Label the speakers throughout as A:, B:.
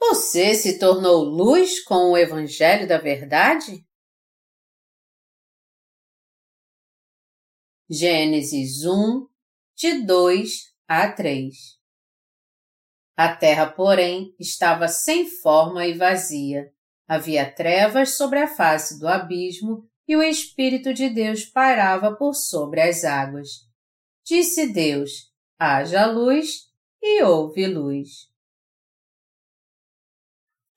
A: Você se tornou luz com o Evangelho da Verdade? Gênesis 1, de 2 a 3 A terra, porém, estava sem forma e vazia. Havia trevas sobre a face do abismo e o Espírito de Deus pairava por sobre as águas. Disse Deus: haja luz, e houve luz.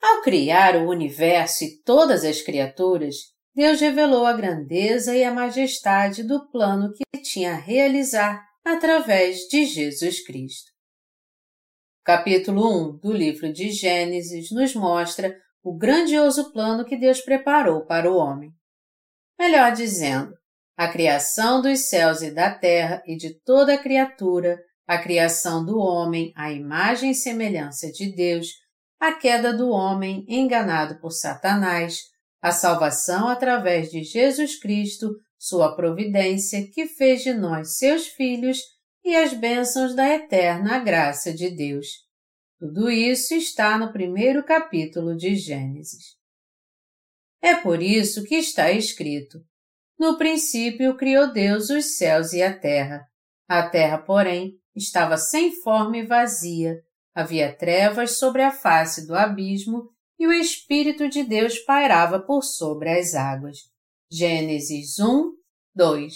A: Ao criar o universo e todas as criaturas, Deus revelou a grandeza e a majestade do plano que tinha a realizar através de Jesus Cristo. Capítulo 1 do livro de Gênesis nos mostra o grandioso plano que Deus preparou para o homem. Melhor dizendo, a criação dos céus e da terra e de toda a criatura, a criação do homem à imagem e semelhança de Deus, a queda do homem enganado por Satanás, a salvação através de Jesus Cristo, sua providência que fez de nós seus filhos e as bênçãos da eterna graça de Deus. Tudo isso está no primeiro capítulo de Gênesis. É por isso que está escrito: No princípio criou Deus os céus e a terra. A terra, porém, estava sem forma e vazia, Havia trevas sobre a face do abismo e o Espírito de Deus pairava por sobre as águas. Gênesis 1, 2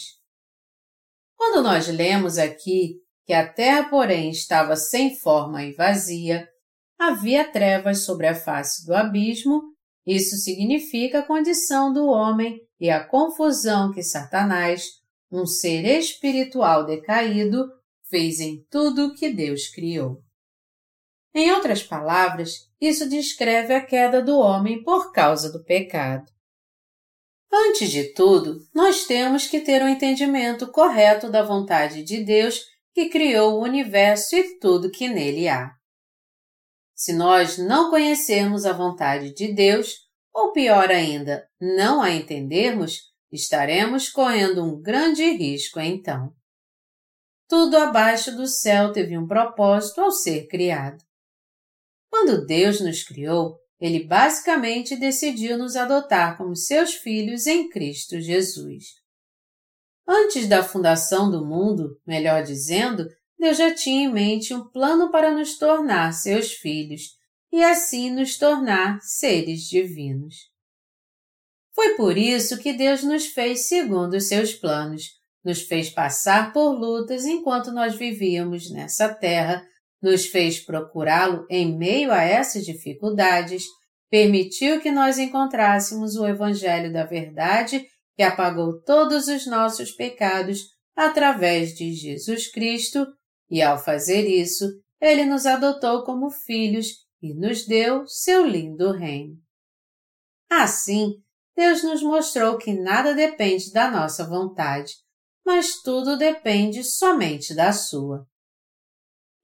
A: Quando nós lemos aqui que a terra, porém, estava sem forma e vazia, havia trevas sobre a face do abismo, isso significa a condição do homem e a confusão que Satanás, um ser espiritual decaído, fez em tudo que Deus criou. Em outras palavras, isso descreve a queda do homem por causa do pecado. Antes de tudo, nós temos que ter um entendimento correto da vontade de Deus que criou o universo e tudo que nele há. Se nós não conhecermos a vontade de Deus, ou pior ainda, não a entendermos, estaremos correndo um grande risco então. Tudo abaixo do céu teve um propósito ao ser criado. Quando Deus nos criou, ele basicamente decidiu nos adotar como seus filhos em Cristo Jesus. Antes da fundação do mundo, melhor dizendo, Deus já tinha em mente um plano para nos tornar seus filhos e assim nos tornar seres divinos. Foi por isso que Deus nos fez segundo os seus planos, nos fez passar por lutas enquanto nós vivíamos nessa terra nos fez procurá-lo em meio a essas dificuldades, permitiu que nós encontrássemos o Evangelho da Verdade que apagou todos os nossos pecados através de Jesus Cristo, e ao fazer isso, ele nos adotou como filhos e nos deu seu lindo reino. Assim, Deus nos mostrou que nada depende da nossa vontade, mas tudo depende somente da sua.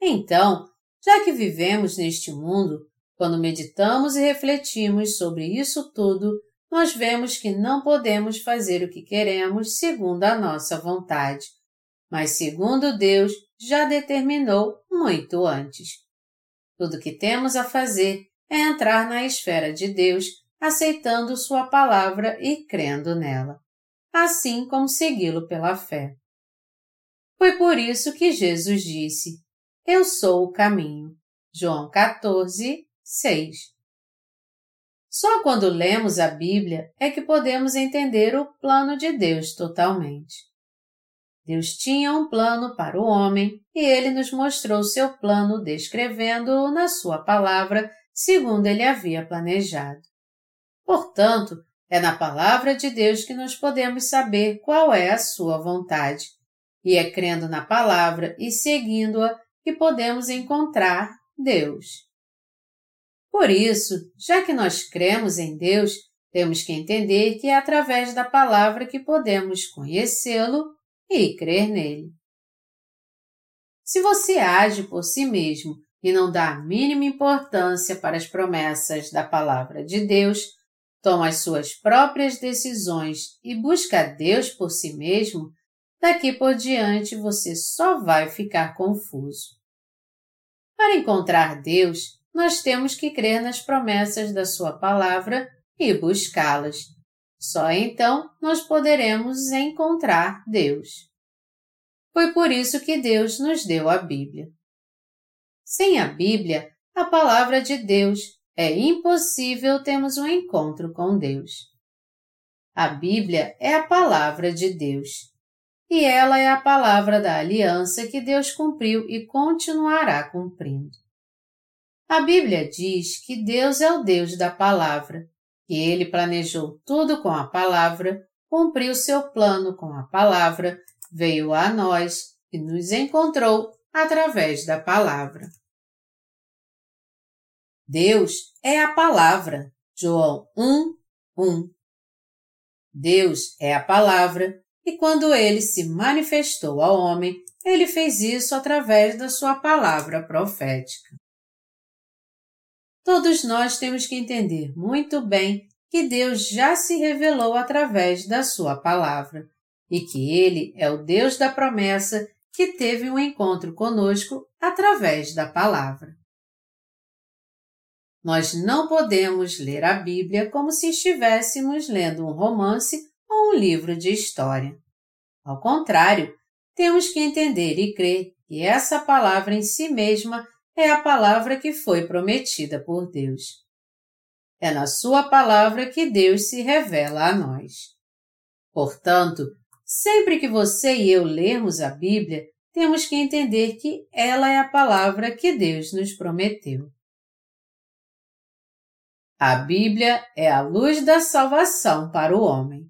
A: Então, já que vivemos neste mundo, quando meditamos e refletimos sobre isso tudo, nós vemos que não podemos fazer o que queremos segundo a nossa vontade, mas segundo Deus já determinou muito antes. Tudo que temos a fazer é entrar na esfera de Deus, aceitando Sua palavra e crendo nela, assim como segui-lo pela fé. Foi por isso que Jesus disse: eu sou o caminho. João 14, 6. Só quando lemos a Bíblia é que podemos entender o plano de Deus totalmente. Deus tinha um plano para o homem e ele nos mostrou seu plano descrevendo-o na sua palavra, segundo ele havia planejado. Portanto, é na palavra de Deus que nós podemos saber qual é a sua vontade. E é crendo na palavra e seguindo-a que podemos encontrar Deus. Por isso, já que nós cremos em Deus, temos que entender que é através da palavra que podemos conhecê-lo e crer nele. Se você age por si mesmo e não dá a mínima importância para as promessas da palavra de Deus, toma as suas próprias decisões e busca Deus por si mesmo, daqui por diante você só vai ficar confuso. Para encontrar Deus, nós temos que crer nas promessas da Sua palavra e buscá-las. Só então nós poderemos encontrar Deus. Foi por isso que Deus nos deu a Bíblia. Sem a Bíblia, a palavra de Deus, é impossível termos um encontro com Deus. A Bíblia é a palavra de Deus. E ela é a palavra da aliança que Deus cumpriu e continuará cumprindo. A Bíblia diz que Deus é o Deus da palavra, que ele planejou tudo com a palavra, cumpriu seu plano com a palavra, veio a nós e nos encontrou através da palavra. Deus é a palavra. João 1, 1. Deus é a palavra, e quando ele se manifestou ao homem, ele fez isso através da sua palavra profética. Todos nós temos que entender muito bem que Deus já se revelou através da sua palavra e que ele é o Deus da promessa que teve um encontro conosco através da palavra. Nós não podemos ler a Bíblia como se estivéssemos lendo um romance um livro de história. Ao contrário, temos que entender e crer que essa palavra em si mesma é a palavra que foi prometida por Deus. É na Sua palavra que Deus se revela a nós. Portanto, sempre que você e eu lermos a Bíblia, temos que entender que ela é a palavra que Deus nos prometeu. A Bíblia é a luz da salvação para o homem.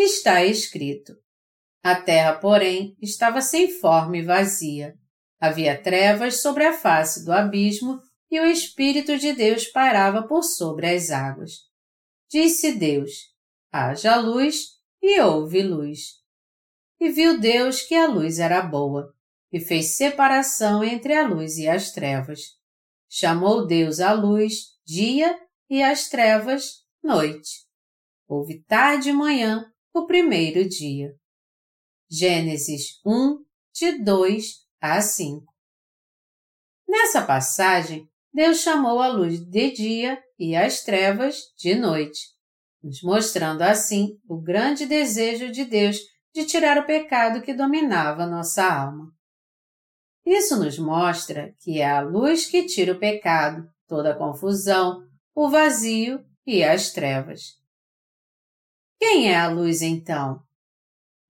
A: Está escrito: A terra, porém, estava sem forma e vazia. Havia trevas sobre a face do abismo e o Espírito de Deus pairava por sobre as águas. Disse Deus: Haja luz, e houve luz. E viu Deus que a luz era boa, e fez separação entre a luz e as trevas. Chamou Deus a luz dia e as trevas noite. Houve tarde e manhã o primeiro dia. Gênesis 1, de 2 a 5. Nessa passagem, Deus chamou a luz de dia e as trevas de noite, nos mostrando assim o grande desejo de Deus de tirar o pecado que dominava nossa alma. Isso nos mostra que é a luz que tira o pecado, toda a confusão, o vazio e as trevas. Quem é a luz então?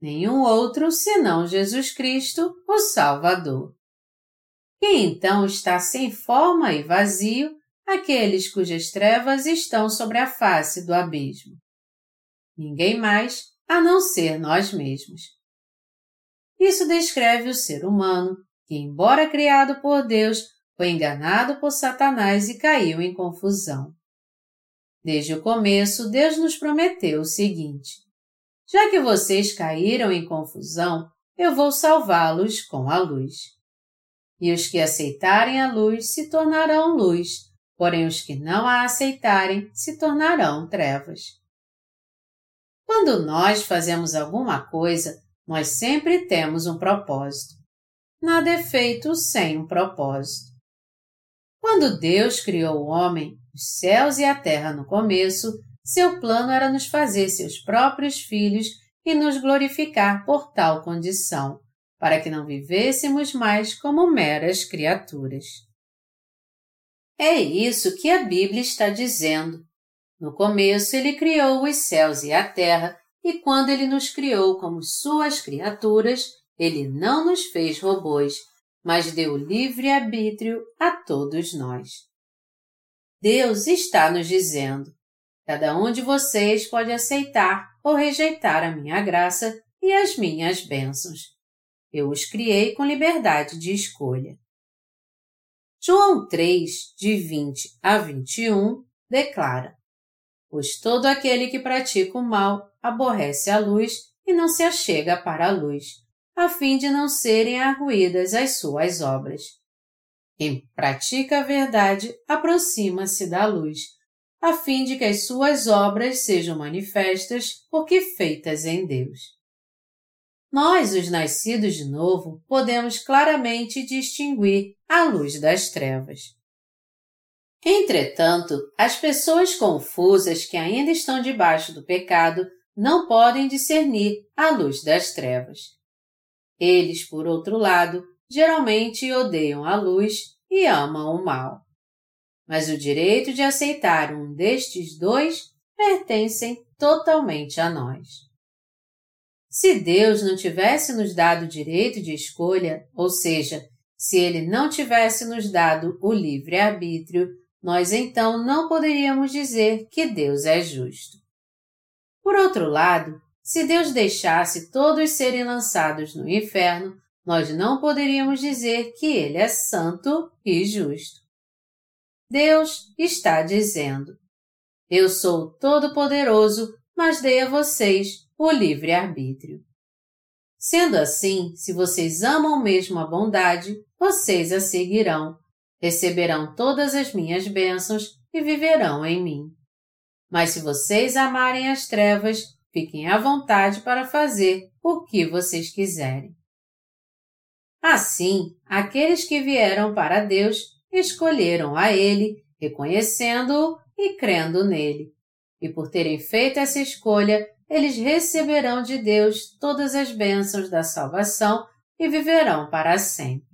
A: Nenhum outro senão Jesus Cristo, o Salvador. Quem então está sem forma e vazio, aqueles cujas trevas estão sobre a face do abismo? Ninguém mais a não ser nós mesmos. Isso descreve o ser humano que, embora criado por Deus, foi enganado por Satanás e caiu em confusão. Desde o começo, Deus nos prometeu o seguinte: Já que vocês caíram em confusão, eu vou salvá-los com a luz. E os que aceitarem a luz se tornarão luz, porém os que não a aceitarem se tornarão trevas. Quando nós fazemos alguma coisa, nós sempre temos um propósito. Nada é feito sem um propósito. Quando Deus criou o homem, os céus e a terra no começo, seu plano era nos fazer seus próprios filhos e nos glorificar por tal condição, para que não vivêssemos mais como meras criaturas. É isso que a Bíblia está dizendo. No começo, ele criou os céus e a terra, e quando ele nos criou como suas criaturas, ele não nos fez robôs, mas deu livre arbítrio a todos nós. Deus está nos dizendo: cada um de vocês pode aceitar ou rejeitar a minha graça e as minhas bênçãos. Eu os criei com liberdade de escolha. João 3, de 20 a 21, declara: Pois todo aquele que pratica o mal aborrece a luz e não se achega para a luz, a fim de não serem arguídas as suas obras. Quem pratica a verdade aproxima-se da luz, a fim de que as suas obras sejam manifestas porque feitas em Deus. nós, os nascidos de novo, podemos claramente distinguir a luz das trevas. Entretanto, as pessoas confusas que ainda estão debaixo do pecado não podem discernir a luz das trevas. Eles, por outro lado, geralmente odeiam a luz e amam o mal. Mas o direito de aceitar um destes dois pertencem totalmente a nós. Se Deus não tivesse nos dado o direito de escolha, ou seja, se Ele não tivesse nos dado o livre-arbítrio, nós então não poderíamos dizer que Deus é justo. Por outro lado, se Deus deixasse todos serem lançados no inferno, nós não poderíamos dizer que Ele é santo e justo. Deus está dizendo: Eu sou todo-poderoso, mas dei a vocês o livre-arbítrio. Sendo assim, se vocês amam mesmo a bondade, vocês a seguirão, receberão todas as minhas bênçãos e viverão em mim. Mas se vocês amarem as trevas, fiquem à vontade para fazer o que vocês quiserem. Assim, aqueles que vieram para Deus escolheram a Ele, reconhecendo-o e crendo nele. E por terem feito essa escolha, eles receberão de Deus todas as bênçãos da salvação e viverão para sempre.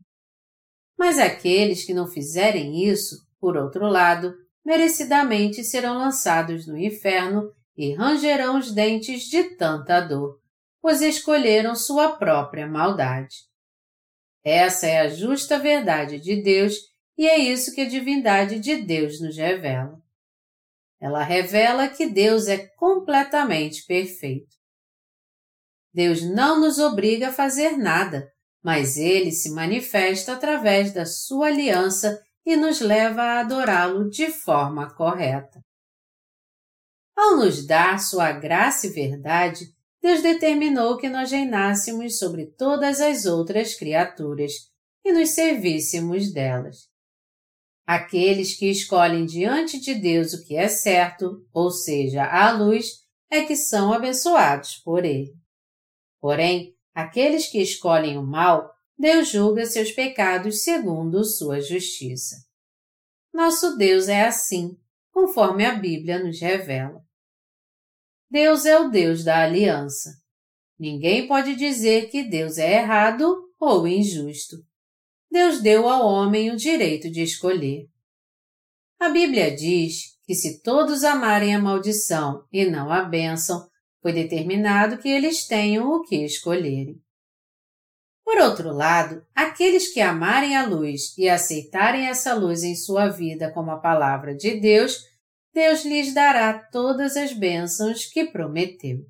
A: Mas aqueles que não fizerem isso, por outro lado, merecidamente serão lançados no inferno e rangerão os dentes de tanta dor, pois escolheram sua própria maldade. Essa é a justa verdade de Deus e é isso que a divindade de Deus nos revela. Ela revela que Deus é completamente perfeito. Deus não nos obriga a fazer nada, mas ele se manifesta através da sua aliança e nos leva a adorá-lo de forma correta. Ao nos dar sua graça e verdade, Deus determinou que nós reinássemos sobre todas as outras criaturas e nos servíssemos delas. Aqueles que escolhem diante de Deus o que é certo, ou seja, a luz, é que são abençoados por Ele. Porém, aqueles que escolhem o mal, Deus julga seus pecados segundo sua justiça. Nosso Deus é assim, conforme a Bíblia nos revela. Deus é o Deus da aliança. Ninguém pode dizer que Deus é errado ou injusto. Deus deu ao homem o direito de escolher. A Bíblia diz que se todos amarem a maldição e não a bênção, foi determinado que eles tenham o que escolherem. Por outro lado, aqueles que amarem a luz e aceitarem essa luz em sua vida como a palavra de Deus, Deus lhes dará todas as bênçãos que prometeu.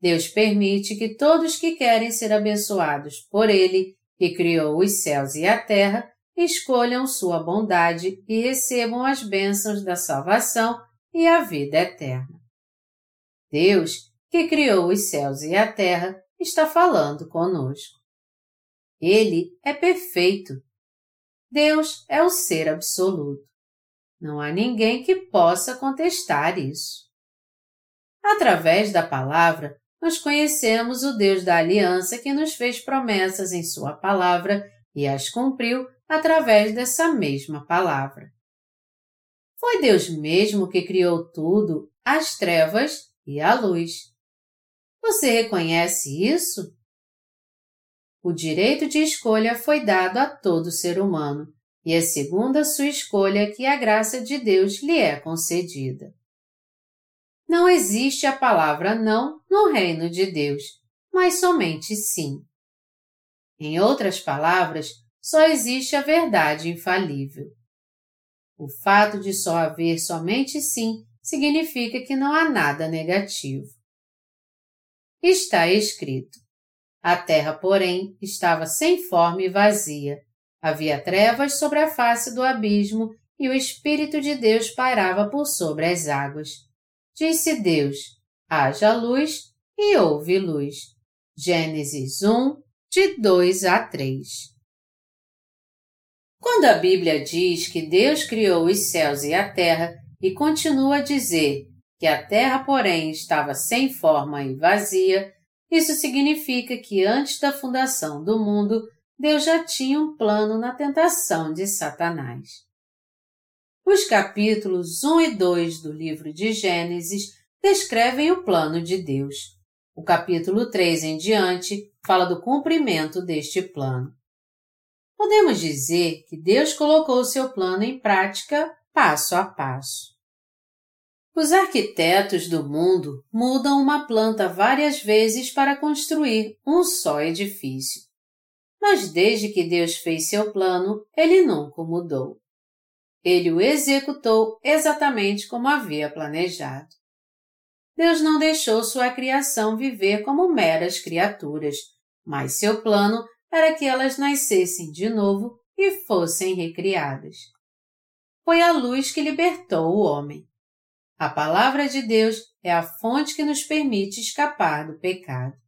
A: Deus permite que todos que querem ser abençoados por Ele que criou os céus e a terra, escolham sua bondade e recebam as bênçãos da salvação e a vida eterna. Deus, que criou os céus e a terra, está falando conosco. Ele é perfeito. Deus é o ser absoluto. Não há ninguém que possa contestar isso. Através da palavra, nós conhecemos o Deus da aliança que nos fez promessas em Sua palavra e as cumpriu através dessa mesma palavra. Foi Deus mesmo que criou tudo, as trevas e a luz. Você reconhece isso? O direito de escolha foi dado a todo ser humano, e é segundo a sua escolha que a graça de Deus lhe é concedida. Não existe a palavra não no reino de Deus, mas somente sim. Em outras palavras, só existe a verdade infalível. O fato de só haver somente sim significa que não há nada negativo. Está escrito: A terra, porém, estava sem forma e vazia. Havia trevas sobre a face do abismo e o Espírito de Deus pairava por sobre as águas. Disse Deus: haja luz e houve luz. Gênesis 1, de 2 a 3. Quando a Bíblia diz que Deus criou os céus e a terra e continua a dizer que a terra, porém, estava sem forma e vazia, Isso significa que antes da fundação do mundo, Deus já tinha um plano na tentação de Satanás. Os capítulos 1 e 2 do livro de Gênesis descrevem o plano de Deus. O capítulo 3 em diante fala do cumprimento deste plano. Podemos dizer que Deus colocou seu plano em prática passo a passo. Os arquitetos do mundo mudam uma planta várias vezes para construir um só edifício. Mas desde que Deus fez seu plano, ele nunca mudou. Ele o executou exatamente como havia planejado. Deus não deixou sua criação viver como meras criaturas, mas seu plano era que elas nascessem de novo e fossem recriadas. Foi a luz que libertou o homem. A palavra de Deus é a fonte que nos permite escapar do pecado.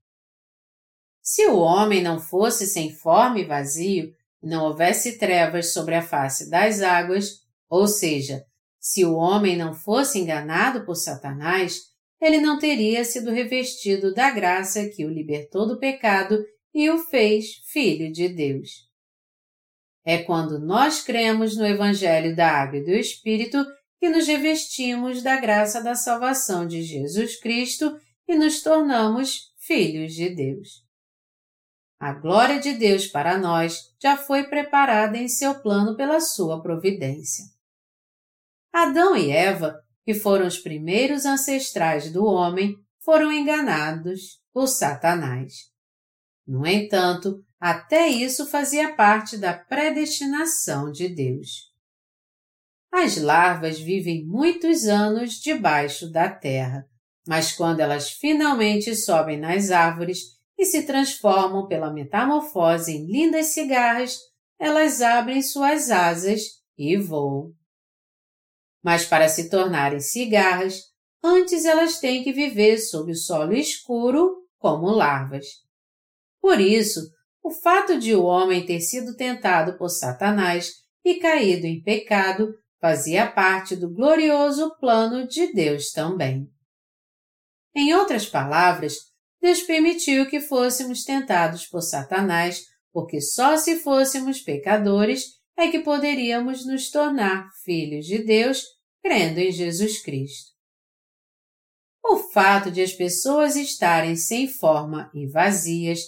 A: Se o homem não fosse sem forma e vazio, não houvesse trevas sobre a face das águas, ou seja, se o homem não fosse enganado por Satanás, ele não teria sido revestido da graça que o libertou do pecado e o fez filho de Deus. É quando nós cremos no Evangelho da Água e do Espírito que nos revestimos da graça da salvação de Jesus Cristo e nos tornamos filhos de Deus. A glória de Deus para nós já foi preparada em seu plano pela sua providência. Adão e Eva, que foram os primeiros ancestrais do homem, foram enganados por Satanás. No entanto, até isso fazia parte da predestinação de Deus. As larvas vivem muitos anos debaixo da terra, mas quando elas finalmente sobem nas árvores e se transformam pela metamorfose em lindas cigarras, elas abrem suas asas e voam. Mas para se tornarem cigarras, antes elas têm que viver sob o solo escuro como larvas. Por isso, o fato de o homem ter sido tentado por Satanás e caído em pecado fazia parte do glorioso plano de Deus também. Em outras palavras, Deus permitiu que fôssemos tentados por Satanás, porque só se fôssemos pecadores é que poderíamos nos tornar filhos de Deus crendo em Jesus Cristo. O fato de as pessoas estarem sem forma e vazias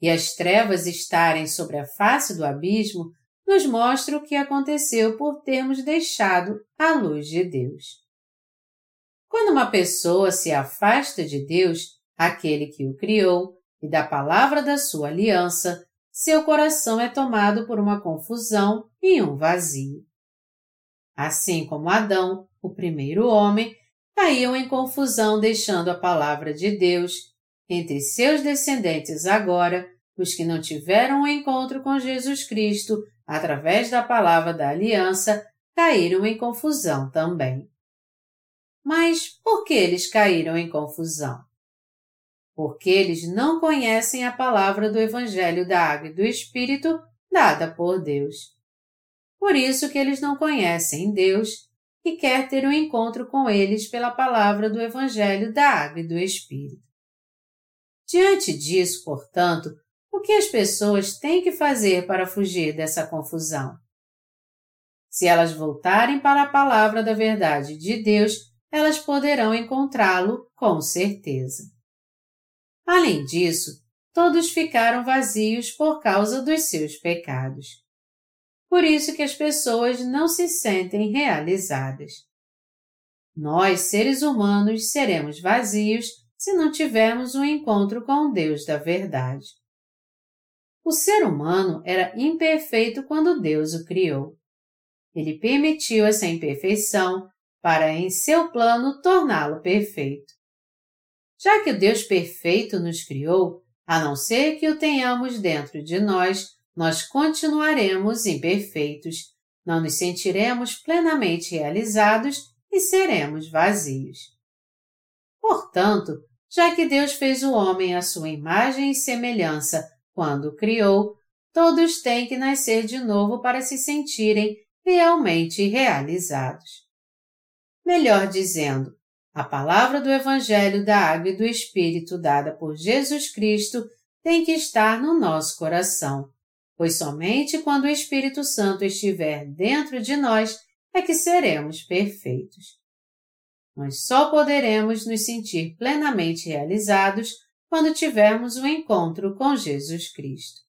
A: e as trevas estarem sobre a face do abismo nos mostra o que aconteceu por termos deixado a luz de Deus. Quando uma pessoa se afasta de Deus, aquele que o criou, e da palavra da sua aliança, seu coração é tomado por uma confusão e um vazio. Assim como Adão, o primeiro homem, caíam em confusão deixando a palavra de Deus, entre seus descendentes agora, os que não tiveram o um encontro com Jesus Cristo através da palavra da aliança, caíram em confusão também. Mas por que eles caíram em confusão? Porque eles não conhecem a palavra do Evangelho da Água e do Espírito dada por Deus. Por isso que eles não conhecem Deus e quer ter um encontro com eles pela palavra do Evangelho da Água e do Espírito. Diante disso, portanto, o que as pessoas têm que fazer para fugir dessa confusão? Se elas voltarem para a palavra da verdade de Deus, elas poderão encontrá-lo com certeza. Além disso, todos ficaram vazios por causa dos seus pecados. Por isso que as pessoas não se sentem realizadas. Nós, seres humanos, seremos vazios se não tivermos um encontro com o Deus da verdade. O ser humano era imperfeito quando Deus o criou. Ele permitiu essa imperfeição para, em seu plano, torná-lo perfeito. Já que o Deus perfeito nos criou, a não ser que o tenhamos dentro de nós, nós continuaremos imperfeitos, não nos sentiremos plenamente realizados e seremos vazios. Portanto, já que Deus fez o homem à sua imagem e semelhança quando o criou, todos têm que nascer de novo para se sentirem realmente realizados. Melhor dizendo, A palavra do Evangelho da Água e do Espírito dada por Jesus Cristo tem que estar no nosso coração, pois somente quando o Espírito Santo estiver dentro de nós é que seremos perfeitos. Nós só poderemos nos sentir plenamente realizados quando tivermos um encontro com Jesus Cristo.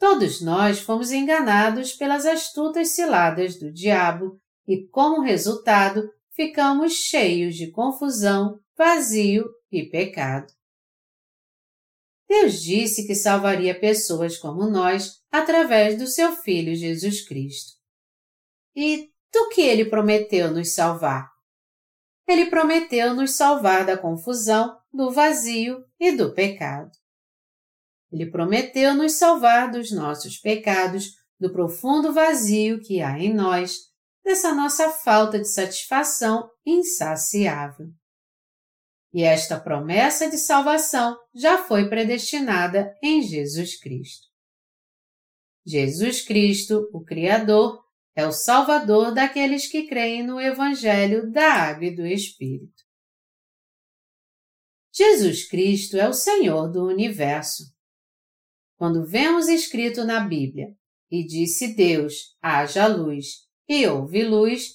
A: Todos nós fomos enganados pelas astutas ciladas do diabo e, como resultado, ficamos cheios de confusão, vazio e pecado. Deus disse que salvaria pessoas como nós através do seu Filho Jesus Cristo. E do que ele prometeu nos salvar? Ele prometeu nos salvar da confusão, do vazio e do pecado. Ele prometeu nos salvar dos nossos pecados, do profundo vazio que há em nós, dessa nossa falta de satisfação insaciável. E esta promessa de salvação já foi predestinada em Jesus Cristo. Jesus Cristo, o Criador, é o Salvador daqueles que creem no Evangelho da Água e do Espírito. Jesus Cristo é o Senhor do Universo. Quando vemos escrito na Bíblia, e disse Deus, haja luz, e houve luz,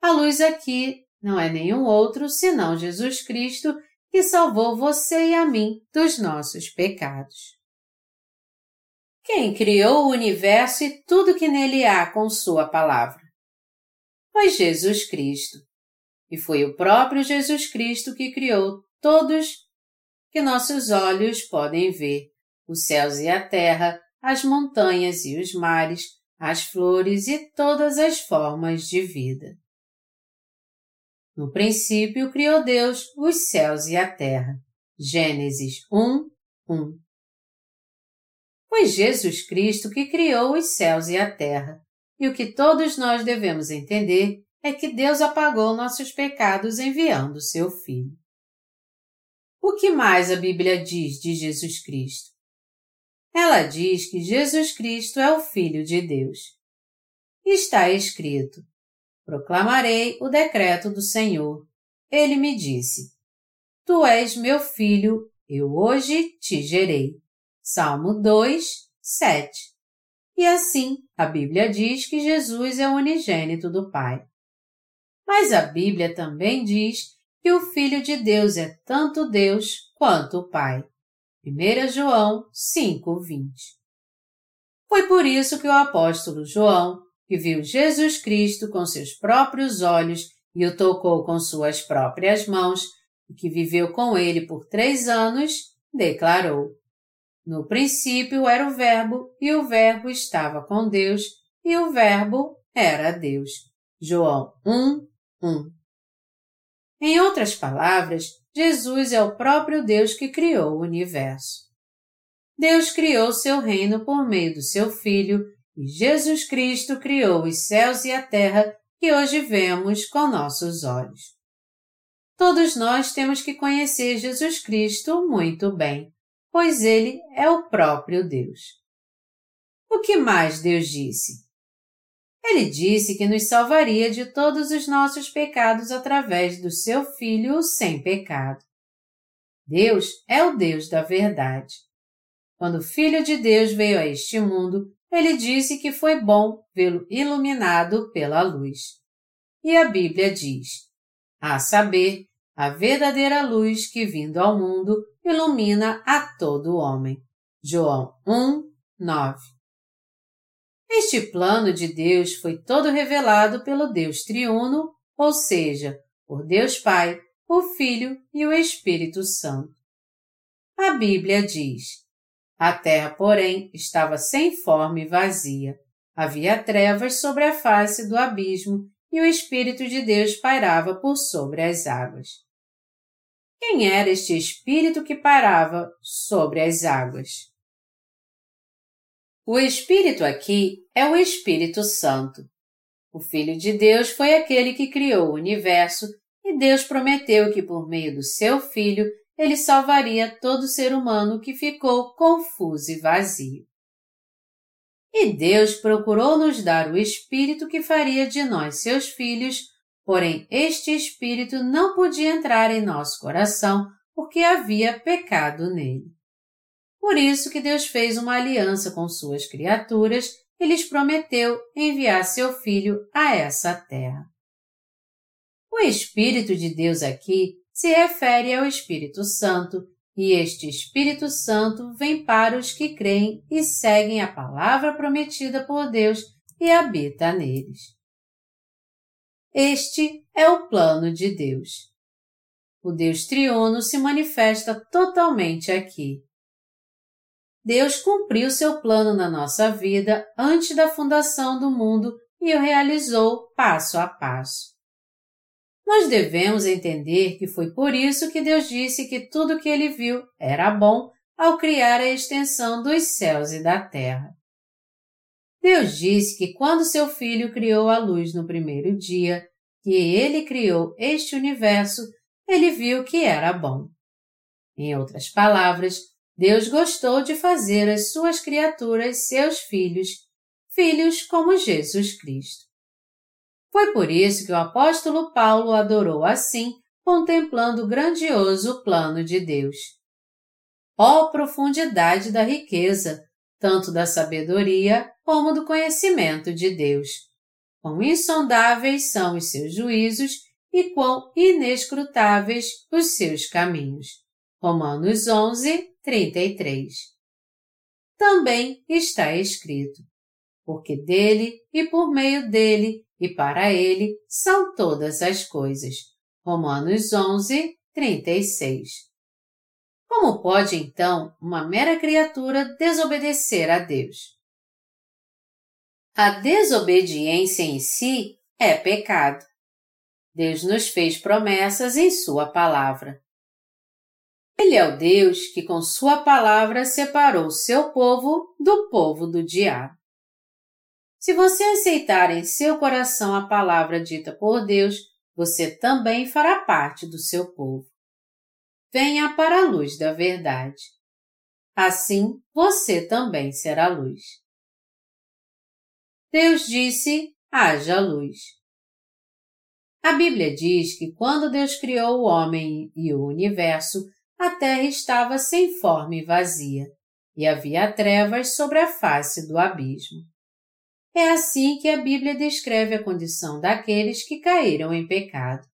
A: a luz aqui não é nenhum outro senão Jesus Cristo que salvou você e a mim dos nossos pecados. Quem criou o universo e tudo que nele há com Sua palavra? Foi Jesus Cristo. E foi o próprio Jesus Cristo que criou todos que nossos olhos podem ver, os céus e a terra, as montanhas e os mares, as flores e todas as formas de vida. No princípio criou Deus os céus e a terra. Gênesis 1, 1. Foi Jesus Cristo que criou os céus e a terra, e o que todos nós devemos entender é que Deus apagou nossos pecados enviando seu Filho. O que mais a Bíblia diz de Jesus Cristo? Ela diz que Jesus Cristo é o Filho de Deus. Está escrito: Proclamarei o decreto do Senhor. Ele me disse: Tu és meu filho, eu hoje te gerei. Salmo 2, 7. E assim, a Bíblia diz que Jesus é o unigênito do Pai. Mas a Bíblia também diz que o Filho de Deus é tanto Deus quanto o Pai. 1 João 5:20. Foi por isso que o apóstolo João, que viu Jesus Cristo com seus próprios olhos e o tocou com suas próprias mãos, e que viveu com ele por três anos, declarou: No princípio era o Verbo, e o Verbo estava com Deus, e o Verbo era Deus. João 1, 1. Em outras palavras, Jesus é o próprio Deus que criou o universo. Deus criou seu reino por meio do seu Filho e Jesus Cristo criou os céus e a terra que hoje vemos com nossos olhos. Todos nós temos que conhecer Jesus Cristo muito bem, pois ele é o próprio Deus. O que mais Deus disse? Ele disse que nos salvaria de todos os nossos pecados através do seu Filho sem pecado. Deus é o Deus da verdade. Quando o Filho de Deus veio a este mundo, ele disse que foi bom vê-lo iluminado pela luz. E a Bíblia diz, a saber, a verdadeira luz que vindo ao mundo ilumina a todo homem. João 1, 9. Este plano de Deus foi todo revelado pelo Deus triuno, ou seja, por Deus Pai, o Filho e o Espírito Santo. A Bíblia diz: A terra, porém, estava sem forma e vazia. Havia trevas sobre a face do abismo e o Espírito de Deus pairava por sobre as águas. Quem era este Espírito que pairava sobre as águas? O Espírito aqui é o Espírito Santo. O Filho de Deus foi aquele que criou o universo e Deus prometeu que por meio do seu Filho ele salvaria todo ser humano que ficou confuso e vazio. E Deus procurou nos dar o Espírito que faria de nós, seus filhos, Porém, este espírito não podia entrar em nosso coração porque havia pecado nele. Por isso que Deus fez uma aliança com suas criaturas e lhes prometeu enviar seu filho a essa terra. O Espírito de Deus aqui se refere ao Espírito Santo, e este Espírito Santo vem para os que creem e seguem a palavra prometida por Deus e habita neles. Este é o plano de Deus. O Deus triuno se manifesta totalmente aqui. Deus cumpriu seu plano na nossa vida antes da fundação do mundo e o realizou passo a passo. Nós devemos entender que foi por isso que Deus disse que tudo que ele viu era bom ao criar a extensão dos céus e da terra. Deus disse que quando seu Filho criou a luz no primeiro dia, que ele criou este universo, ele viu que era bom. Em outras palavras, Deus gostou de fazer as suas criaturas seus filhos, filhos como Jesus Cristo. Foi por isso que o apóstolo Paulo adorou assim, contemplando o grandioso plano de Deus. Ó oh, profundidade da riqueza, tanto da sabedoria como do conhecimento de Deus! Quão insondáveis são os seus juízos e quão inescrutáveis os seus caminhos. Romanos 11, 33. Também está escrito: Porque dele e por meio dele e para ele são todas as coisas. Romanos 11, 36. Como pode então uma mera criatura desobedecer a Deus? A desobediência em si é pecado. Deus nos fez promessas em Sua palavra. Ele é o Deus que, com Sua palavra, separou seu povo do povo do diabo. Se você aceitar em seu coração a palavra dita por Deus, você também fará parte do seu povo. Venha para a luz da verdade. Assim, você também será luz. Deus disse: haja luz. A Bíblia diz que quando Deus criou o homem e o universo, a terra estava sem forma e vazia, e havia trevas sobre a face do abismo. É assim que a Bíblia descreve a condição daqueles que caíram em pecado.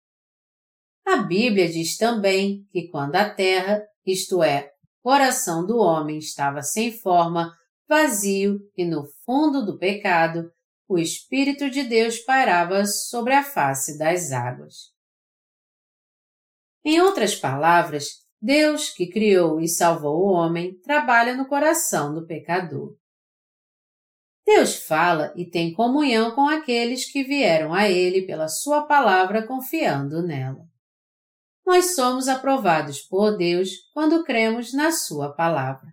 A: A Bíblia diz também que quando a terra, isto é, o coração do homem estava sem forma, vazio e no fundo do pecado, o Espírito de Deus pairava sobre a face das águas. Em outras palavras, Deus, que criou e salvou o homem, trabalha no coração do pecador. Deus fala e tem comunhão com aqueles que vieram a Ele pela Sua palavra confiando nela. Nós somos aprovados por Deus quando cremos na Sua palavra.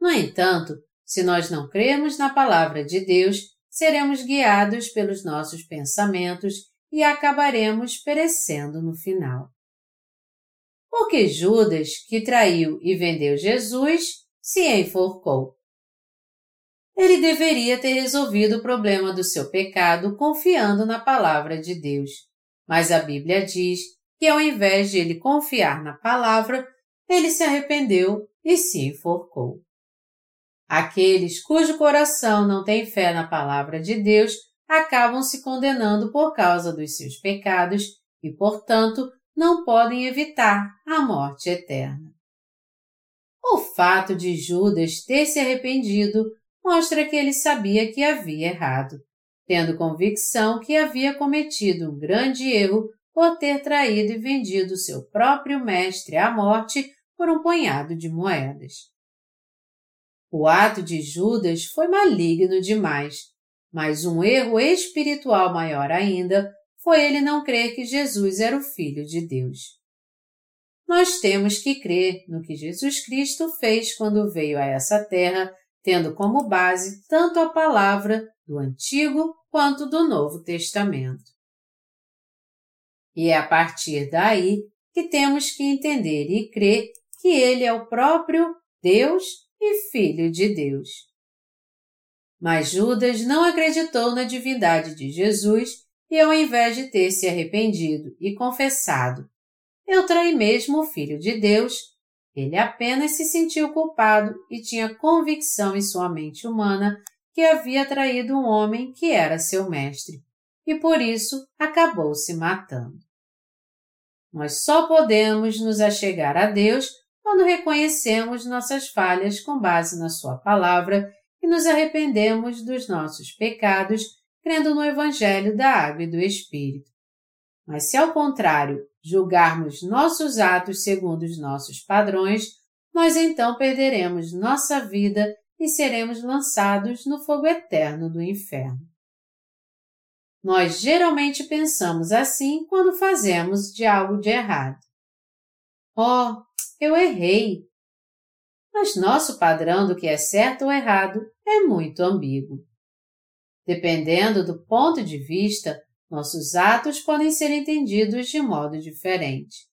A: No entanto, se nós não cremos na palavra de Deus, seremos guiados pelos nossos pensamentos e acabaremos perecendo no final. Porque Judas, que traiu e vendeu Jesus, se enforcou. Ele deveria ter resolvido o problema do seu pecado confiando na palavra de Deus. Mas a Bíblia diz que ao invés de ele confiar na palavra, ele se arrependeu e se enforcou. Aqueles cujo coração não tem fé na palavra de Deus acabam se condenando por causa dos seus pecados e, portanto, não podem evitar a morte eterna. O fato de Judas ter se arrependido mostra que ele sabia que havia errado, tendo convicção que havia cometido um grande erro por ter traído e vendido seu próprio mestre à morte por um punhado de moedas. O ato de Judas foi maligno demais, mas um erro espiritual maior ainda foi ele não crer que Jesus era o Filho de Deus. Nós temos que crer no que Jesus Cristo fez quando veio a essa terra, tendo como base tanto a palavra do Antigo quanto do Novo Testamento. E é a partir daí que temos que entender e crer que Ele é o próprio Deus e Filho de Deus. Mas Judas não acreditou na divindade de Jesus e ao invés de ter se arrependido e confessado, eu traí mesmo o Filho de Deus, ele apenas se sentiu culpado e tinha convicção em sua mente humana que havia traído um homem que era seu mestre, e por isso acabou se matando. Nós só podemos nos achegar a Deus quando reconhecemos nossas falhas com base na Sua palavra e nos arrependemos dos nossos pecados, crendo no Evangelho da Água e do Espírito. Mas se ao contrário julgarmos nossos atos segundo os nossos padrões, nós então perderemos nossa vida e seremos lançados no fogo eterno do inferno. Nós geralmente pensamos assim quando fazemos de algo de errado. Oh, eu errei! Mas nosso padrão do que é certo ou errado é muito ambíguo. Dependendo do ponto de vista, nossos atos podem ser entendidos de modo diferente.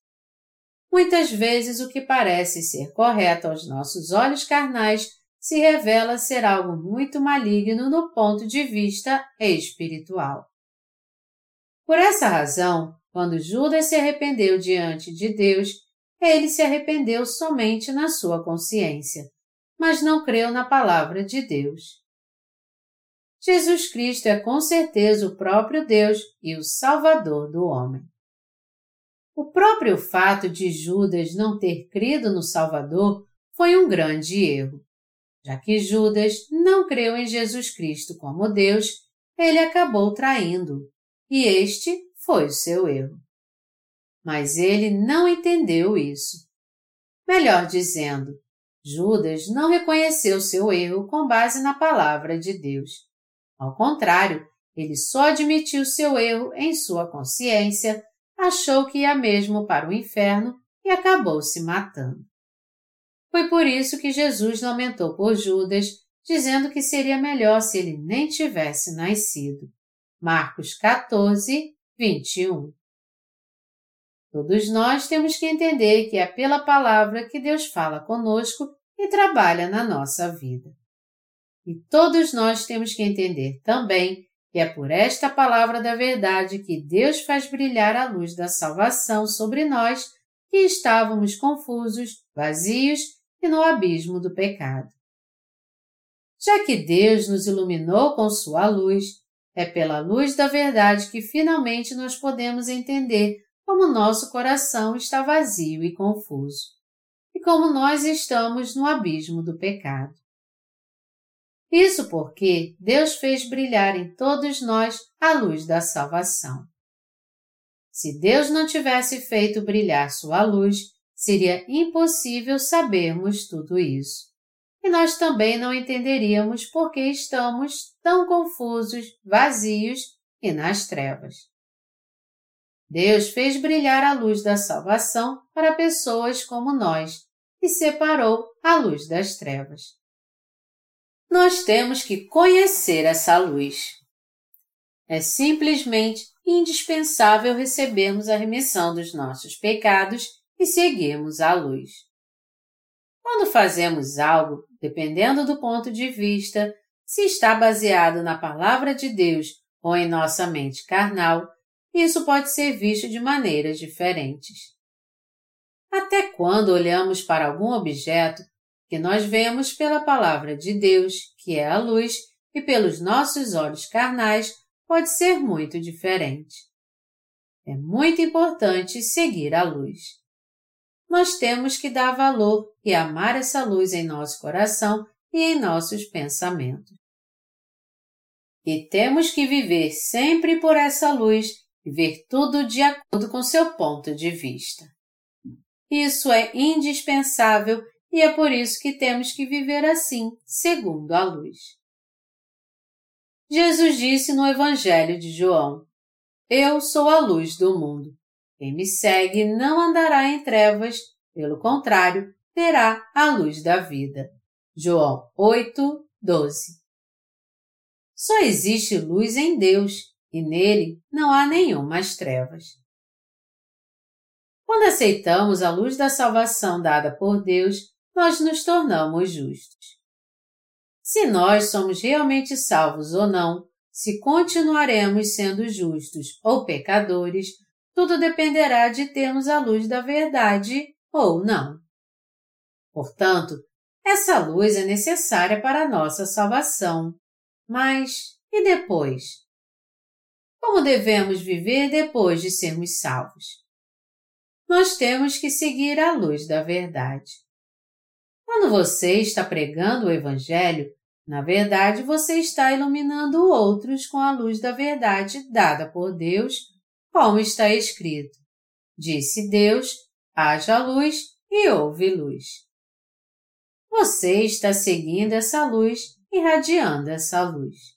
A: Muitas vezes o que parece ser correto aos nossos olhos carnais se revela ser algo muito maligno no ponto de vista espiritual. Por essa razão, quando Judas se arrependeu diante de Deus, ele se arrependeu somente na sua consciência, mas não creu na palavra de Deus. Jesus Cristo é com certeza o próprio Deus e o Salvador do homem. O próprio fato de Judas não ter crido no Salvador foi um grande erro. Já que Judas não creu em Jesus Cristo como Deus, ele acabou traindo, e este foi o seu erro. Mas ele não entendeu isso. Melhor dizendo, Judas não reconheceu seu erro com base na palavra de Deus. Ao contrário, ele só admitiu seu erro em sua consciência, achou que ia mesmo para o inferno e acabou se matando. Foi por isso que Jesus lamentou por Judas, dizendo que seria melhor se ele nem tivesse nascido. Marcos 14, 21. Todos nós temos que entender que é pela palavra que Deus fala conosco e trabalha na nossa vida. E todos nós temos que entender também que é por esta palavra da verdade que Deus faz brilhar a luz da salvação sobre nós que estávamos confusos, vazios e no abismo do pecado. Já que Deus nos iluminou com sua luz, é pela luz da verdade que finalmente nós podemos entender como nosso coração está vazio e confuso, e como nós estamos no abismo do pecado. Isso porque Deus fez brilhar em todos nós a luz da salvação. Se Deus não tivesse feito brilhar sua luz, seria impossível sabermos tudo isso. E nós também não entenderíamos por que estamos tão confusos, vazios e nas trevas. Deus fez brilhar a luz da salvação para pessoas como nós e separou a luz das trevas nós temos que conhecer essa luz. É simplesmente indispensável recebermos a remissão dos nossos pecados e seguirmos a luz. Quando fazemos algo, dependendo do ponto de vista, se está baseado na palavra de Deus ou em nossa mente carnal, isso pode ser visto de maneiras diferentes. Até quando olhamos para algum objeto, que nós vemos pela palavra de Deus, que é a luz, e pelos nossos olhos carnais, pode ser muito diferente. É muito importante seguir a luz. Nós temos que dar valor e amar essa luz em nosso coração e em nossos pensamentos. E temos que viver sempre por essa luz e ver tudo de acordo com seu ponto de vista. Isso é indispensável e é por isso que temos que viver assim, segundo a luz. Jesus disse no Evangelho de João: Eu sou a luz do mundo. Quem me segue não andará em trevas, pelo contrário, terá a luz da vida. João 8, 12. Só existe luz em Deus e nele não há nenhumas trevas. Quando aceitamos a luz da salvação dada por Deus, nós nos tornamos justos. Se nós somos realmente salvos ou não, se continuaremos sendo justos ou pecadores, tudo dependerá de termos a luz da verdade ou não. Portanto, essa luz é necessária para a nossa salvação. Mas e depois? Como devemos viver depois de sermos salvos? Nós temos que seguir a luz da verdade. Quando você está pregando o Evangelho, na verdade você está iluminando outros com a luz da verdade dada por Deus, como está escrito: Disse Deus, haja luz e houve luz. Você está seguindo essa luz, irradiando essa luz.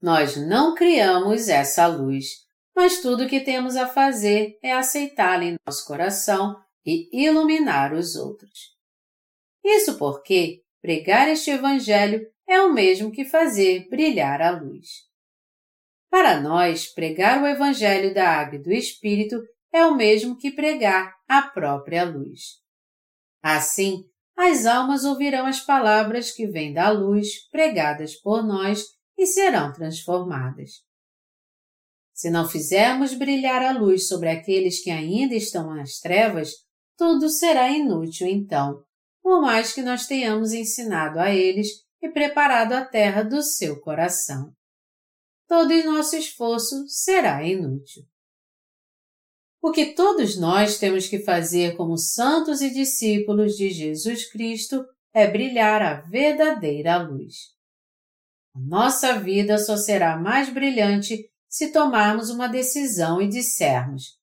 A: Nós não criamos essa luz, mas tudo o que temos a fazer é aceitá-la em nosso coração e iluminar os outros. Isso porque pregar este Evangelho é o mesmo que fazer brilhar a luz. Para nós, pregar o Evangelho da Água e do Espírito é o mesmo que pregar a própria luz. Assim, as almas ouvirão as palavras que vêm da luz pregadas por nós e serão transformadas. Se não fizermos brilhar a luz sobre aqueles que ainda estão nas trevas, tudo será inútil então, por mais que nós tenhamos ensinado a eles e preparado a terra do seu coração. Todo nosso esforço será inútil. O que todos nós temos que fazer como santos e discípulos de Jesus Cristo é brilhar a verdadeira luz. A nossa vida só será mais brilhante se tomarmos uma decisão e dissermos: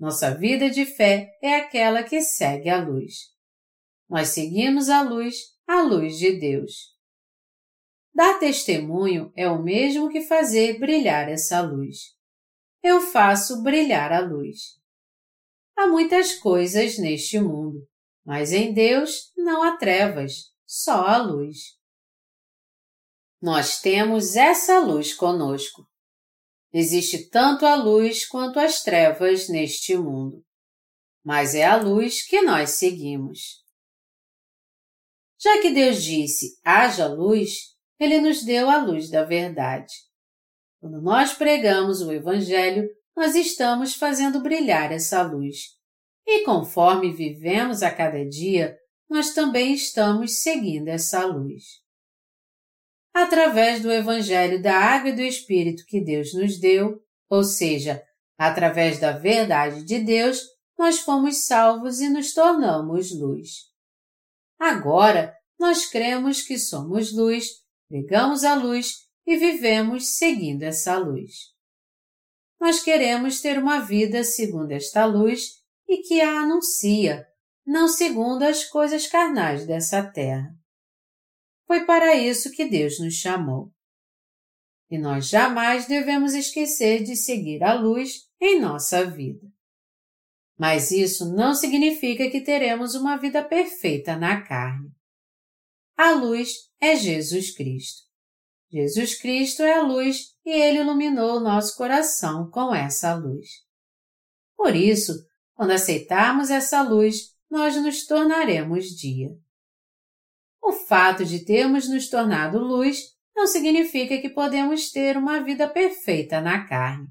A: nossa vida de fé é aquela que segue a luz. Nós seguimos a luz, a luz de Deus. Dar testemunho é o mesmo que fazer brilhar essa luz. Eu faço brilhar a luz. Há muitas coisas neste mundo, mas em Deus não há trevas, só a luz. Nós temos essa luz conosco. Existe tanto a luz quanto as trevas neste mundo. Mas é a luz que nós seguimos. Já que Deus disse haja luz, Ele nos deu a luz da verdade. Quando nós pregamos o Evangelho, nós estamos fazendo brilhar essa luz. E conforme vivemos a cada dia, nós também estamos seguindo essa luz. Através do Evangelho da Água e do Espírito que Deus nos deu, ou seja, através da verdade de Deus, nós fomos salvos e nos tornamos luz. Agora, nós cremos que somos luz, pregamos a luz e vivemos seguindo essa luz. Nós queremos ter uma vida segundo esta luz e que a anuncia, não segundo as coisas carnais dessa terra. Foi para isso que Deus nos chamou. E nós jamais devemos esquecer de seguir a luz em nossa vida. Mas isso não significa que teremos uma vida perfeita na carne. A luz é Jesus Cristo. Jesus Cristo é a luz e ele iluminou o nosso coração com essa luz. Por isso, quando aceitarmos essa luz, nós nos tornaremos dia. O fato de termos nos tornado luz não significa que podemos ter uma vida perfeita na carne.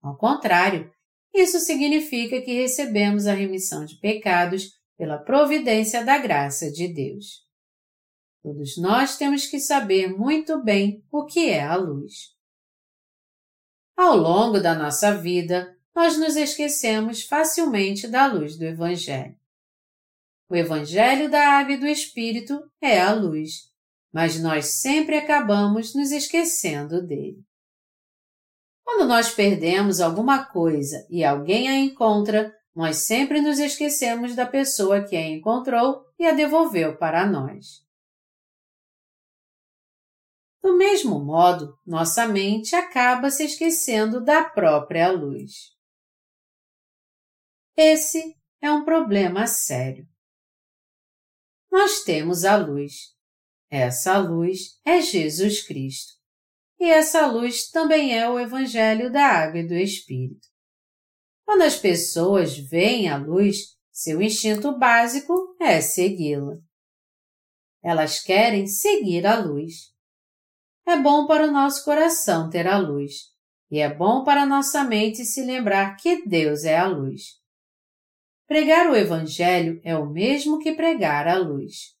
A: Ao contrário, isso significa que recebemos a remissão de pecados pela providência da graça de Deus. Todos nós temos que saber muito bem o que é a luz. Ao longo da nossa vida, nós nos esquecemos facilmente da luz do Evangelho. O Evangelho da Água e do Espírito é a luz, mas nós sempre acabamos nos esquecendo dele. Quando nós perdemos alguma coisa e alguém a encontra, nós sempre nos esquecemos da pessoa que a encontrou e a devolveu para nós. Do mesmo modo, nossa mente acaba se esquecendo da própria luz. Esse é um problema sério. Nós temos a luz. Essa luz é Jesus Cristo. E essa luz também é o Evangelho da Água e do Espírito. Quando as pessoas veem a luz, seu instinto básico é segui-la. Elas querem seguir a luz. é bom para o nosso coração ter a luz, e é bom para nossa mente se lembrar que Deus é a luz. Pregar o Evangelho é o mesmo que pregar a luz.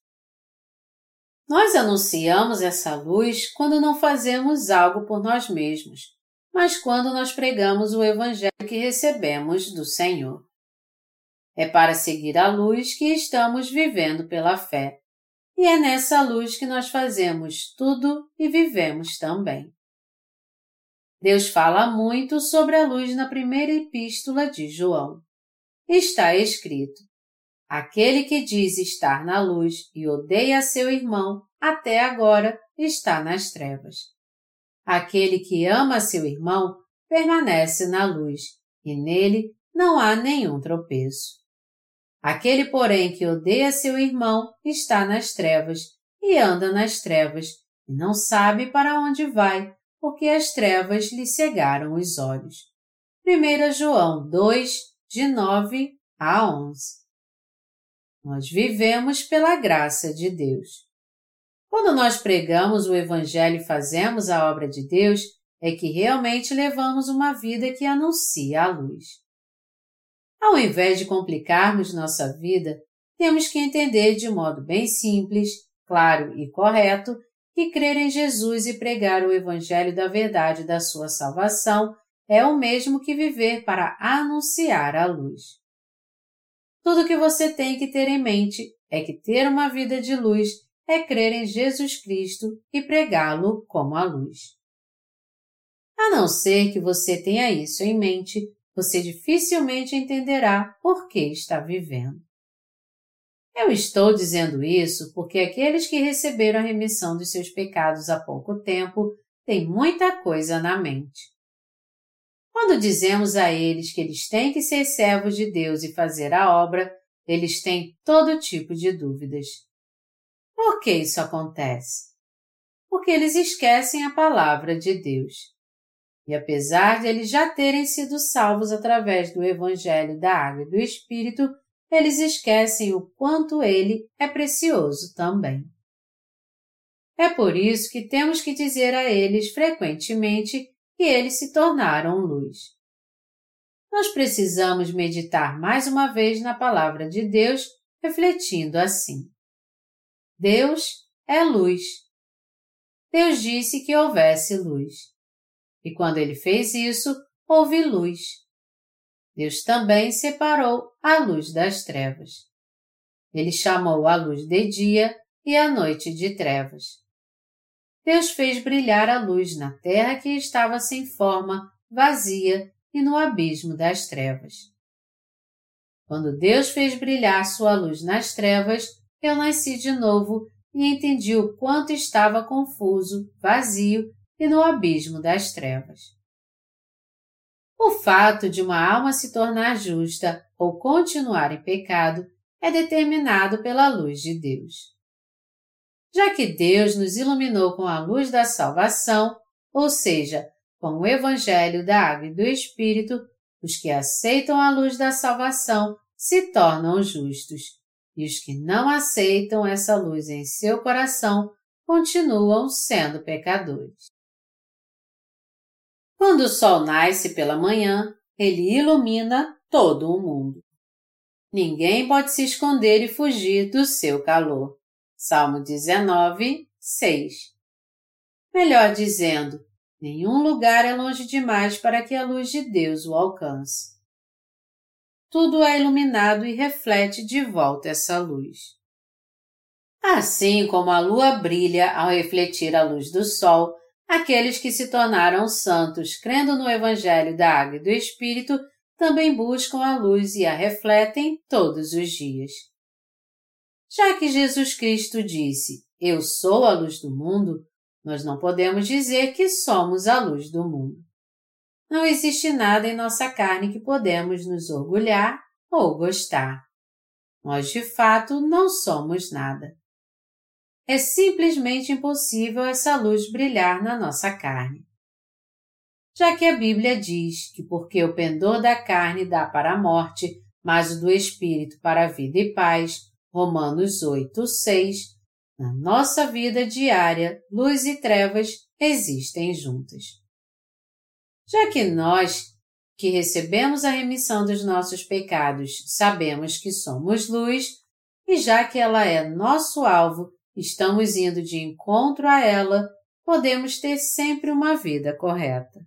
A: Nós anunciamos essa luz quando não fazemos algo por nós mesmos, mas quando nós pregamos o Evangelho que recebemos do Senhor. É para seguir a luz que estamos vivendo pela fé, e é nessa luz que nós fazemos tudo e vivemos também. Deus fala muito sobre a luz na primeira epístola de João. Está escrito: Aquele que diz estar na luz e odeia seu irmão, até agora está nas trevas. Aquele que ama seu irmão permanece na luz, e nele não há nenhum tropeço. Aquele, porém, que odeia seu irmão está nas trevas e anda nas trevas e não sabe para onde vai, porque as trevas lhe cegaram os olhos. 1 João 2, de 9 a 11 nós vivemos pela graça de Deus. Quando nós pregamos o Evangelho e fazemos a obra de Deus, é que realmente levamos uma vida que anuncia a luz. Ao invés de complicarmos nossa vida, temos que entender de modo bem simples, claro e correto que crer em Jesus e pregar o Evangelho da verdade da sua salvação é o mesmo que viver para anunciar a luz. Tudo que você tem que ter em mente é que ter uma vida de luz é crer em Jesus Cristo e pregá-lo como a luz. A não ser que você tenha isso em mente, você dificilmente entenderá por que está vivendo. Eu estou dizendo isso porque aqueles que receberam a remissão dos seus pecados há pouco tempo têm muita coisa na mente. Quando dizemos a eles que eles têm que ser servos de Deus e fazer a obra, eles têm todo tipo de dúvidas. Por que isso acontece? Porque eles esquecem a palavra de Deus. E apesar de eles já terem sido salvos através do Evangelho da Água e do Espírito, eles esquecem o quanto ele é precioso também. É por isso que temos que dizer a eles frequentemente que eles se tornaram luz. Nós precisamos meditar mais uma vez na palavra de Deus, refletindo assim: Deus é luz. Deus disse que houvesse luz. E quando ele fez isso, houve luz. Deus também separou a luz das trevas. Ele chamou a luz de dia e a noite de trevas. Deus fez brilhar a luz na terra que estava sem forma, vazia e no abismo das trevas. Quando Deus fez brilhar sua luz nas trevas, eu nasci de novo e entendi o quanto estava confuso, vazio e no abismo das trevas. O fato de uma alma se tornar justa ou continuar em pecado é determinado pela luz de Deus já que Deus nos iluminou com a luz da salvação, ou seja, com o Evangelho da Água e do Espírito, os que aceitam a luz da salvação se tornam justos, e os que não aceitam essa luz em seu coração continuam sendo pecadores. Quando o sol nasce pela manhã, ele ilumina todo o mundo. Ninguém pode se esconder e fugir do seu calor. Salmo 19, 6. Melhor dizendo, nenhum lugar é longe demais para que a luz de Deus o alcance. Tudo é iluminado e reflete de volta essa luz. Assim como a lua brilha ao refletir a luz do sol, aqueles que se tornaram santos crendo no Evangelho da Água e do Espírito também buscam a luz e a refletem todos os dias. Já que Jesus Cristo disse, Eu sou a luz do mundo, nós não podemos dizer que somos a luz do mundo. Não existe nada em nossa carne que podemos nos orgulhar ou gostar. Nós de fato não somos nada. É simplesmente impossível essa luz brilhar na nossa carne. Já que a Bíblia diz que porque o pendor da carne dá para a morte, mas o do espírito para a vida e paz, Romanos 8, 6, na nossa vida diária, luz e trevas existem juntas. Já que nós, que recebemos a remissão dos nossos pecados, sabemos que somos luz, e já que ela é nosso alvo, estamos indo de encontro a ela, podemos ter sempre uma vida correta.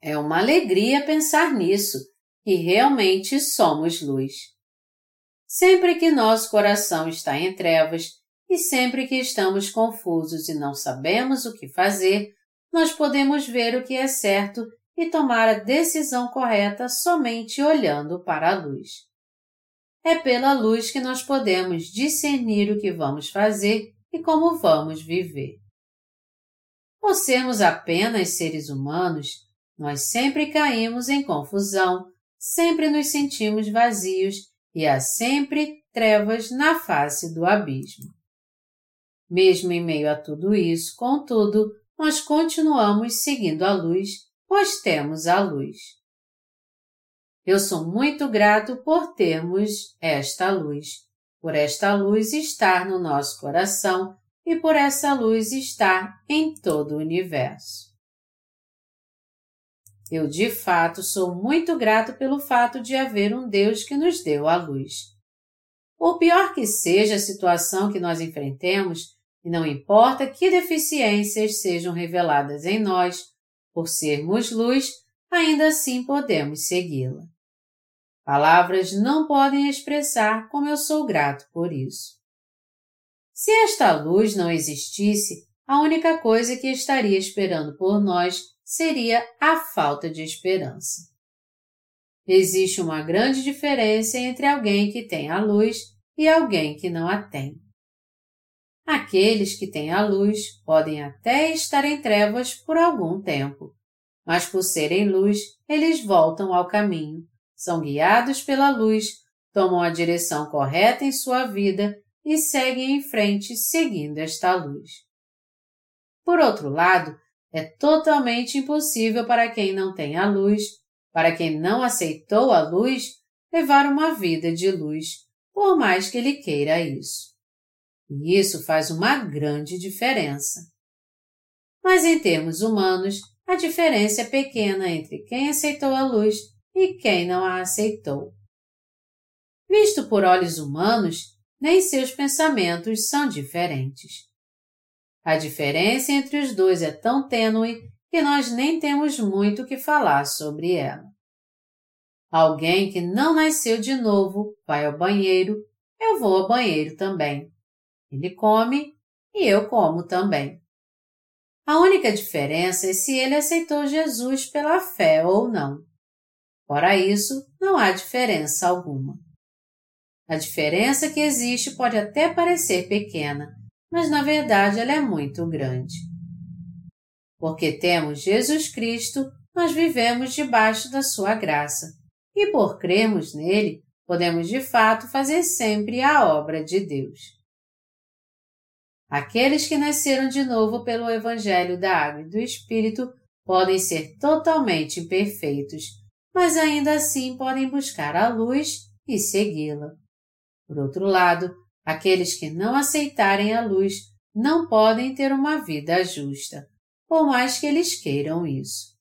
A: É uma alegria pensar nisso, que realmente somos luz. Sempre que nosso coração está em trevas e sempre que estamos confusos e não sabemos o que fazer, nós podemos ver o que é certo e tomar a decisão correta somente olhando para a luz. É pela luz que nós podemos discernir o que vamos fazer e como vamos viver. Por sermos apenas seres humanos, nós sempre caímos em confusão, sempre nos sentimos vazios e há sempre trevas na face do abismo. Mesmo em meio a tudo isso, contudo, nós continuamos seguindo a luz, pois temos a luz. Eu sou muito grato por termos esta luz, por esta luz estar no nosso coração e por essa luz estar em todo o universo. Eu de fato sou muito grato pelo fato de haver um Deus que nos deu a luz. Por pior que seja a situação que nós enfrentemos, e não importa que deficiências sejam reveladas em nós, por sermos luz, ainda assim podemos segui-la. Palavras não podem expressar como eu sou grato por isso. Se esta luz não existisse, a única coisa que estaria esperando por nós seria a falta de esperança. Existe uma grande diferença entre alguém que tem a luz e alguém que não a tem. Aqueles que têm a luz podem até estar em trevas por algum tempo, mas por serem luz, eles voltam ao caminho, são guiados pela luz, tomam a direção correta em sua vida e seguem em frente seguindo esta luz. Por outro lado, é totalmente impossível para quem não tem a luz, para quem não aceitou a luz, levar uma vida de luz, por mais que ele queira isso. E isso faz uma grande diferença. Mas em termos humanos, a diferença é pequena entre quem aceitou a luz e quem não a aceitou. Visto por olhos humanos, nem seus pensamentos são diferentes. A diferença entre os dois é tão tênue que nós nem temos muito que falar sobre ela. Alguém que não nasceu de novo vai ao banheiro, eu vou ao banheiro também. Ele come e eu como também. A única diferença é se ele aceitou Jesus pela fé ou não. Fora isso, não há diferença alguma. A diferença que existe pode até parecer pequena, mas na verdade ela é muito grande. Porque temos Jesus Cristo, nós vivemos debaixo da Sua graça, e por crermos nele, podemos de fato fazer sempre a obra de Deus. Aqueles que nasceram de novo pelo Evangelho da Água e do Espírito podem ser totalmente imperfeitos, mas ainda assim podem buscar a luz e segui-la. Por outro lado, aqueles que não aceitarem a luz não podem ter uma vida justa, por mais que eles queiram isso.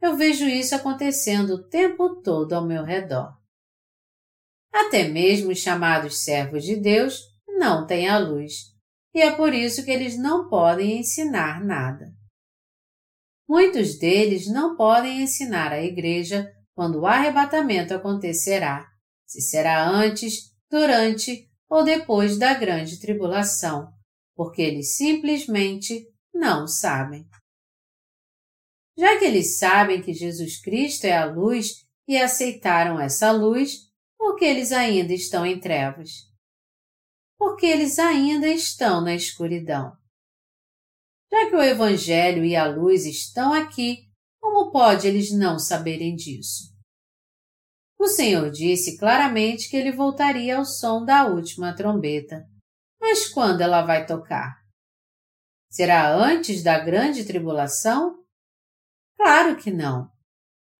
A: Eu vejo isso acontecendo o tempo todo ao meu redor. Até mesmo os chamados servos de Deus não têm a luz, e é por isso que eles não podem ensinar nada. Muitos deles não podem ensinar à igreja quando o arrebatamento acontecerá, se será antes durante ou depois da grande tribulação, porque eles simplesmente não sabem. Já que eles sabem que Jesus Cristo é a luz e aceitaram essa luz, por que eles ainda estão em trevas? Porque eles ainda estão na escuridão. Já que o Evangelho e a luz estão aqui, como pode eles não saberem disso? O Senhor disse claramente que ele voltaria ao som da última trombeta. Mas quando ela vai tocar? Será antes da grande tribulação? Claro que não.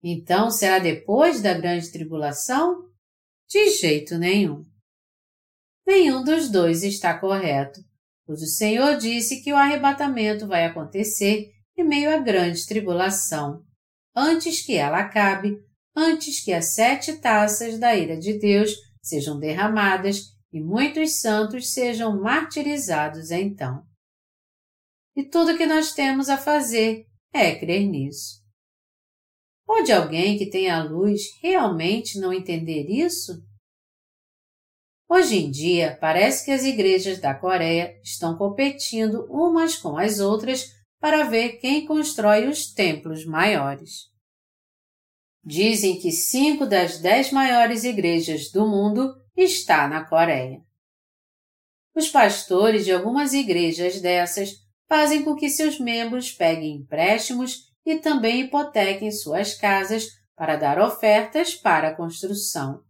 A: Então será depois da grande tribulação? De jeito nenhum. Nenhum dos dois está correto, pois o Senhor disse que o arrebatamento vai acontecer em meio à grande tribulação, antes que ela acabe, antes que as sete taças da ira de Deus sejam derramadas e muitos santos sejam martirizados então. E tudo que nós temos a fazer é crer nisso. Pode alguém que tenha a luz realmente não entender isso? Hoje em dia, parece que as igrejas da Coreia estão competindo umas com as outras para ver quem constrói os templos maiores. Dizem que cinco das dez maiores igrejas do mundo está na Coreia. Os pastores de algumas igrejas dessas fazem com que seus membros peguem empréstimos e também hipotequem suas casas para dar ofertas para a construção.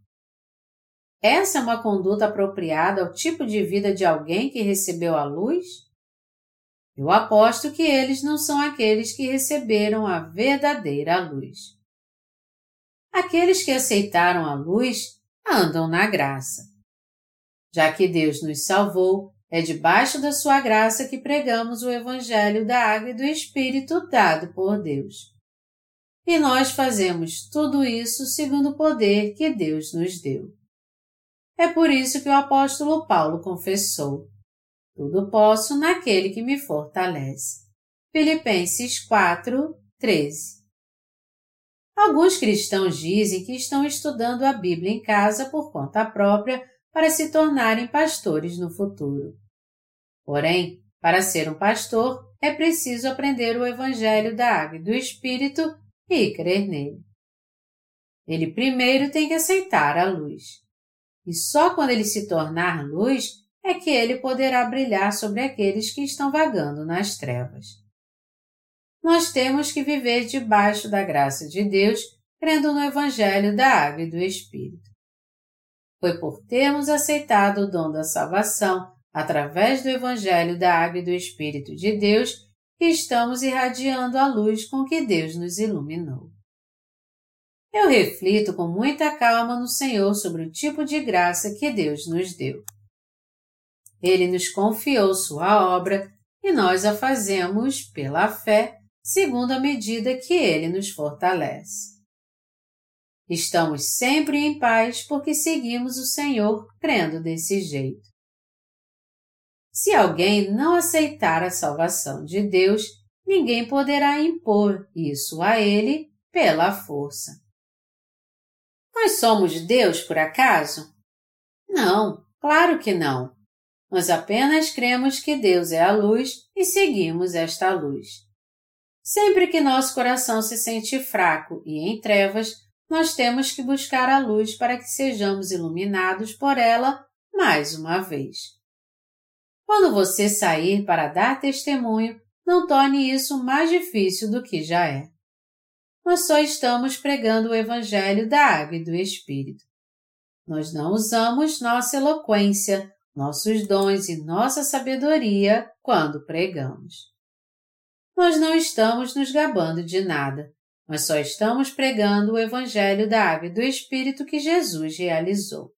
A: Essa é uma conduta apropriada ao tipo de vida de alguém que recebeu a luz? Eu aposto que eles não são aqueles que receberam a verdadeira luz. Aqueles que aceitaram a luz andam na graça. Já que Deus nos salvou, é debaixo da sua graça que pregamos o Evangelho da Água e do Espírito dado por Deus. E nós fazemos tudo isso segundo o poder que Deus nos deu. É por isso que o apóstolo Paulo confessou: Tudo posso naquele que me fortalece. Filipenses 4, 13. Alguns cristãos dizem que estão estudando a Bíblia em casa por conta própria para se tornarem pastores no futuro. Porém, para ser um pastor, é preciso aprender o Evangelho da Água e do Espírito e crer nele. Ele primeiro tem que aceitar a luz. E só quando ele se tornar luz é que ele poderá brilhar sobre aqueles que estão vagando nas trevas nós temos que viver debaixo da graça de Deus, crendo no Evangelho da Água e do Espírito. Foi por termos aceitado o dom da salvação através do Evangelho da Água e do Espírito de Deus que estamos irradiando a luz com que Deus nos iluminou. Eu reflito com muita calma no Senhor sobre o tipo de graça que Deus nos deu. Ele nos confiou sua obra e nós a fazemos pela fé segundo a medida que Ele nos fortalece. Estamos sempre em paz porque seguimos o Senhor crendo desse jeito. Se alguém não aceitar a salvação de Deus, ninguém poderá impor isso a ele pela força. Nós somos Deus por acaso? Não, claro que não. Nós apenas cremos que Deus é a luz e seguimos esta luz. Sempre que nosso coração se sente fraco e em trevas, nós temos que buscar a luz para que sejamos iluminados por ela mais uma vez. Quando você sair para dar testemunho, não torne isso mais difícil do que já é. Nós só estamos pregando o Evangelho da Água e do Espírito. Nós não usamos nossa eloquência, nossos dons e nossa sabedoria quando pregamos nós não estamos nos gabando de nada, mas só estamos pregando o Evangelho da Água e do Espírito que Jesus realizou.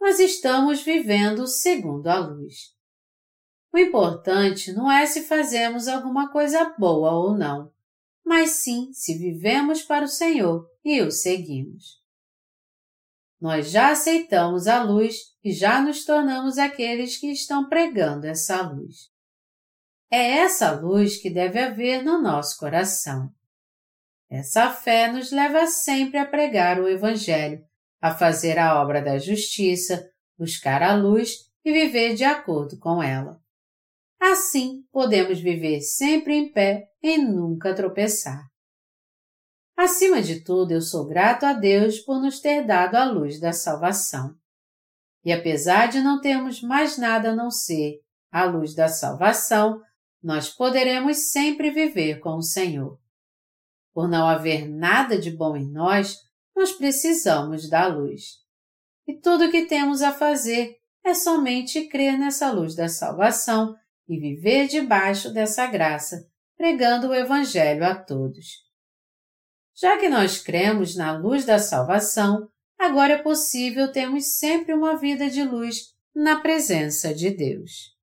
A: Nós estamos vivendo segundo a luz. O importante não é se fazemos alguma coisa boa ou não, mas sim se vivemos para o Senhor e o seguimos. Nós já aceitamos a luz e já nos tornamos aqueles que estão pregando essa luz. É essa luz que deve haver no nosso coração. Essa fé nos leva sempre a pregar o Evangelho, a fazer a obra da justiça, buscar a luz e viver de acordo com ela. Assim, podemos viver sempre em pé e nunca tropeçar. Acima de tudo, eu sou grato a Deus por nos ter dado a luz da salvação. E apesar de não termos mais nada a não ser a luz da salvação, nós poderemos sempre viver com o Senhor. Por não haver nada de bom em nós, nós precisamos da luz. E tudo o que temos a fazer é somente crer nessa luz da salvação e viver debaixo dessa graça, pregando o Evangelho a todos. Já que nós cremos na luz da salvação, agora é possível termos sempre uma vida de luz na presença de Deus.